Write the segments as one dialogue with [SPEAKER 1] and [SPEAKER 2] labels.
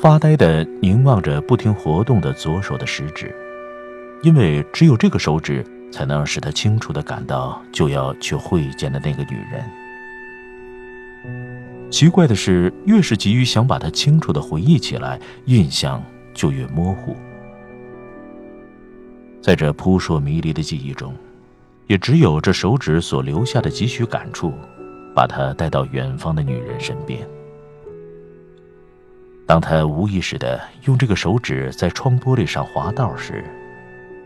[SPEAKER 1] 发呆的凝望着不停活动的左手的食指，因为只有这个手指才能使他清楚的感到就要去会见的那个女人。奇怪的是，越是急于想把它清楚的回忆起来，印象就越模糊。在这扑朔迷离的记忆中，也只有这手指所留下的几许感触，把她带到远方的女人身边。当他无意识地用这个手指在窗玻璃上划道时，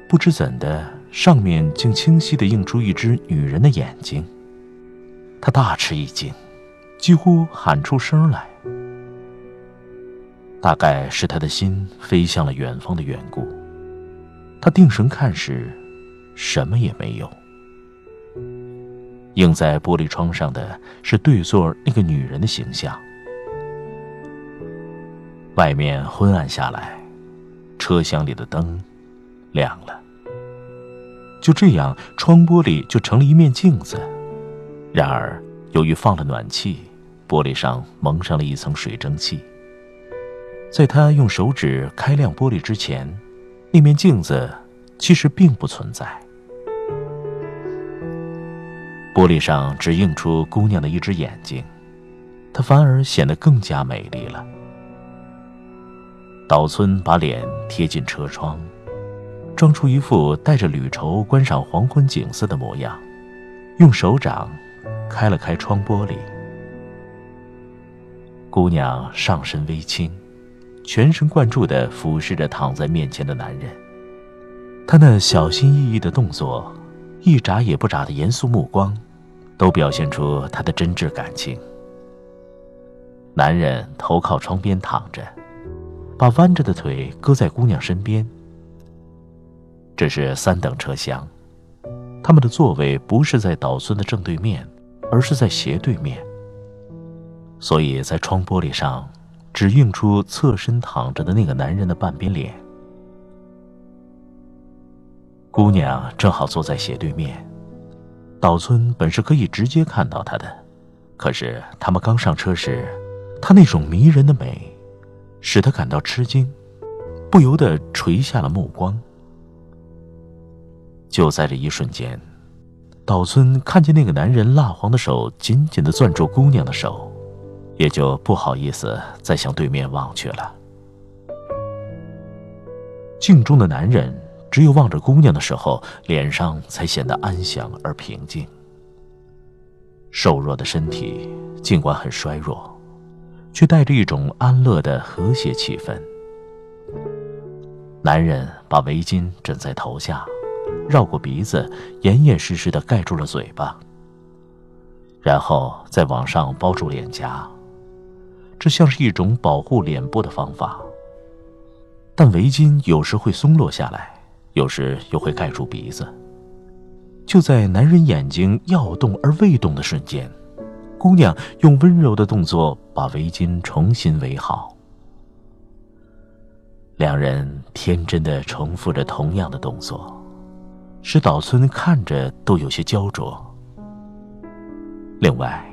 [SPEAKER 1] 不知怎的，上面竟清晰地映出一只女人的眼睛。他大吃一惊，几乎喊出声来。大概是他的心飞向了远方的缘故。他定神看时，什么也没有。映在玻璃窗上的是对座那个女人的形象。外面昏暗下来，车厢里的灯亮了。就这样，窗玻璃就成了一面镜子。然而，由于放了暖气，玻璃上蒙上了一层水蒸气。在他用手指开亮玻璃之前，那面镜子其实并不存在。玻璃上只映出姑娘的一只眼睛，她反而显得更加美丽了。岛村把脸贴近车窗，装出一副带着旅愁观赏黄昏景色的模样，用手掌开了开窗玻璃。姑娘上身微倾，全神贯注地俯视着躺在面前的男人。她那小心翼翼的动作，一眨也不眨的严肃目光，都表现出她的真挚感情。男人头靠窗边躺着。把弯着的腿搁在姑娘身边。这是三等车厢，他们的座位不是在岛村的正对面，而是在斜对面。所以在窗玻璃上，只映出侧身躺着的那个男人的半边脸。姑娘正好坐在斜对面，岛村本是可以直接看到她的，可是他们刚上车时，她那种迷人的美。使他感到吃惊，不由得垂下了目光。就在这一瞬间，岛村看见那个男人蜡黄的手紧紧的攥住姑娘的手，也就不好意思再向对面望去了。镜中的男人只有望着姑娘的时候，脸上才显得安详而平静。瘦弱的身体尽管很衰弱。却带着一种安乐的和谐气氛。男人把围巾枕在头下，绕过鼻子，严严实实的盖住了嘴巴，然后再往上包住脸颊，这像是一种保护脸部的方法。但围巾有时会松落下来，有时又会盖住鼻子。就在男人眼睛要动而未动的瞬间。姑娘用温柔的动作把围巾重新围好。两人天真的重复着同样的动作，使岛村看着都有些焦灼。另外，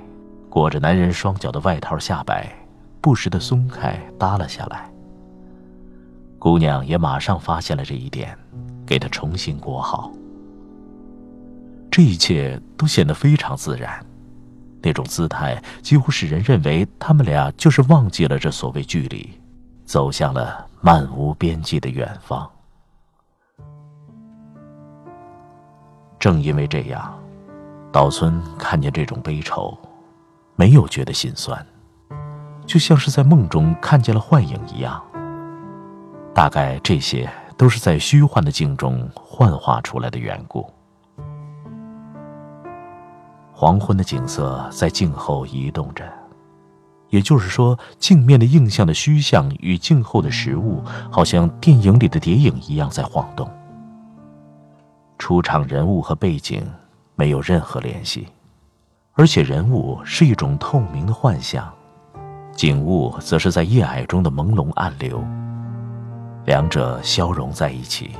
[SPEAKER 1] 裹着男人双脚的外套下摆不时的松开耷拉下来。姑娘也马上发现了这一点，给他重新裹好。这一切都显得非常自然。那种姿态几乎使人认为他们俩就是忘记了这所谓距离，走向了漫无边际的远方。正因为这样，岛村看见这种悲愁，没有觉得心酸，就像是在梦中看见了幻影一样。大概这些都是在虚幻的镜中幻化出来的缘故。黄昏的景色在镜后移动着，也就是说，镜面的映像的虚像与镜后的实物，好像电影里的谍影一样在晃动。出场人物和背景没有任何联系，而且人物是一种透明的幻象，景物则是在夜霭中的朦胧暗流，两者消融在一起，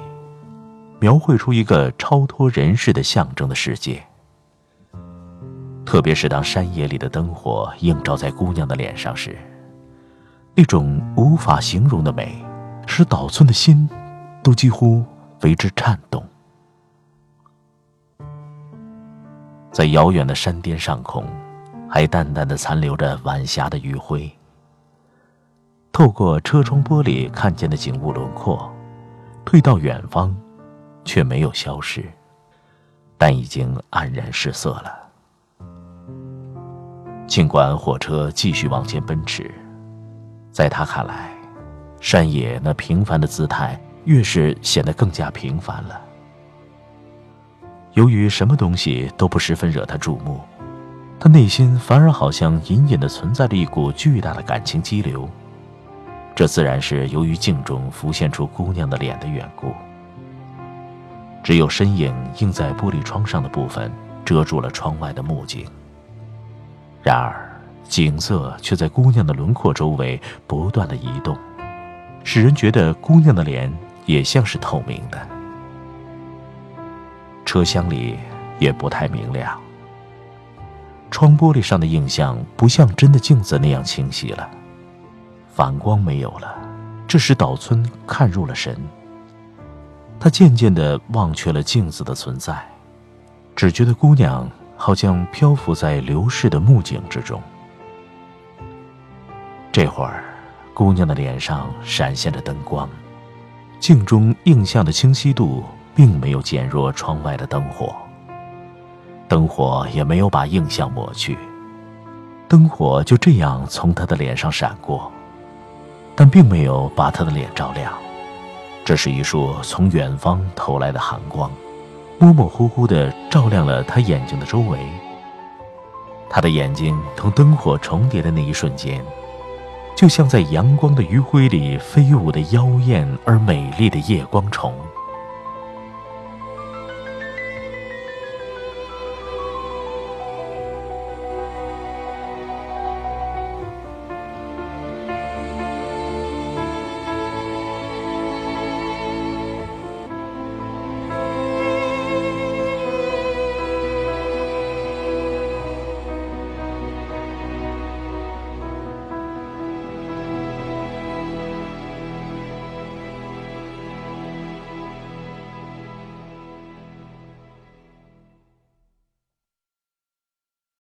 [SPEAKER 1] 描绘出一个超脱人世的象征的世界。特别是当山野里的灯火映照在姑娘的脸上时，那种无法形容的美，使岛村的心都几乎为之颤动。在遥远的山巅上空，还淡淡的残留着晚霞的余晖。透过车窗玻璃看见的景物轮廓，退到远方，却没有消失，但已经黯然失色了。尽管火车继续往前奔驰，在他看来，山野那平凡的姿态越是显得更加平凡了。由于什么东西都不十分惹他注目，他内心反而好像隐隐的存在着一股巨大的感情激流。这自然是由于镜中浮现出姑娘的脸的缘故。只有身影映在玻璃窗上的部分，遮住了窗外的幕景。然而，景色却在姑娘的轮廓周围不断的移动，使人觉得姑娘的脸也像是透明的。车厢里也不太明亮，窗玻璃上的映像不像真的镜子那样清晰了，反光没有了，这使岛村看入了神。他渐渐地忘却了镜子的存在，只觉得姑娘。好像漂浮在流逝的木景之中。这会儿，姑娘的脸上闪现着灯光，镜中映像的清晰度并没有减弱窗外的灯火，灯火也没有把映像抹去，灯火就这样从她的脸上闪过，但并没有把她的脸照亮，这是一束从远方投来的寒光。模模糊糊地照亮了他眼睛的周围。他的眼睛同灯火重叠的那一瞬间，就像在阳光的余晖里飞舞的妖艳而美丽的夜光虫。